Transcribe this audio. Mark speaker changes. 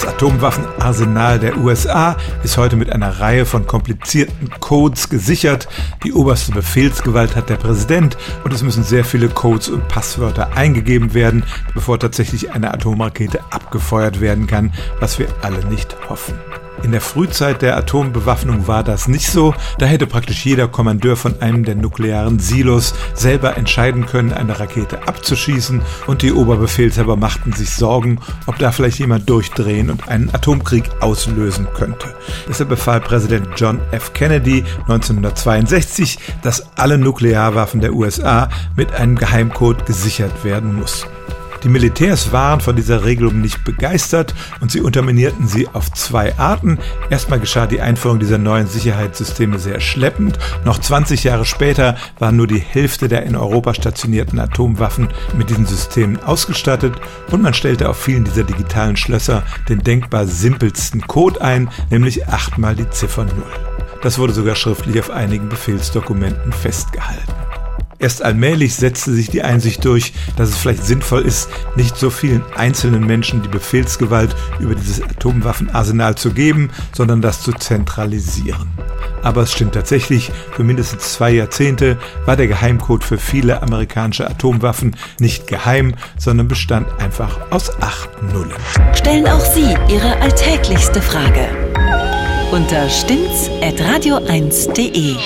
Speaker 1: Das Atomwaffenarsenal der USA ist heute mit einer Reihe von komplizierten Codes gesichert. Die oberste Befehlsgewalt hat der Präsident und es müssen sehr viele Codes und Passwörter eingegeben werden, bevor tatsächlich eine Atomrakete abgefeuert werden kann, was wir alle nicht hoffen. In der Frühzeit der Atombewaffnung war das nicht so. Da hätte praktisch jeder Kommandeur von einem der nuklearen Silos selber entscheiden können, eine Rakete abzuschießen und die Oberbefehlshaber machten sich Sorgen, ob da vielleicht jemand durchdrehen und einen Atomkrieg auslösen könnte. Deshalb befahl Präsident John F. Kennedy 1962, dass alle Nuklearwaffen der USA mit einem Geheimcode gesichert werden mussten. Die Militärs waren von dieser Regelung nicht begeistert und sie unterminierten sie auf zwei Arten. Erstmal geschah die Einführung dieser neuen Sicherheitssysteme sehr schleppend. Noch 20 Jahre später war nur die Hälfte der in Europa stationierten Atomwaffen mit diesen Systemen ausgestattet und man stellte auf vielen dieser digitalen Schlösser den denkbar simpelsten Code ein, nämlich achtmal die Ziffer 0. Das wurde sogar schriftlich auf einigen Befehlsdokumenten festgehalten. Erst allmählich setzte sich die Einsicht durch, dass es vielleicht sinnvoll ist, nicht so vielen einzelnen Menschen die Befehlsgewalt über dieses Atomwaffenarsenal zu geben, sondern das zu zentralisieren. Aber es stimmt tatsächlich, für mindestens zwei Jahrzehnte war der Geheimcode für viele amerikanische Atomwaffen nicht geheim, sondern bestand einfach aus acht Nullen.
Speaker 2: Stellen auch Sie Ihre alltäglichste Frage unter stimmtz.radio1.de.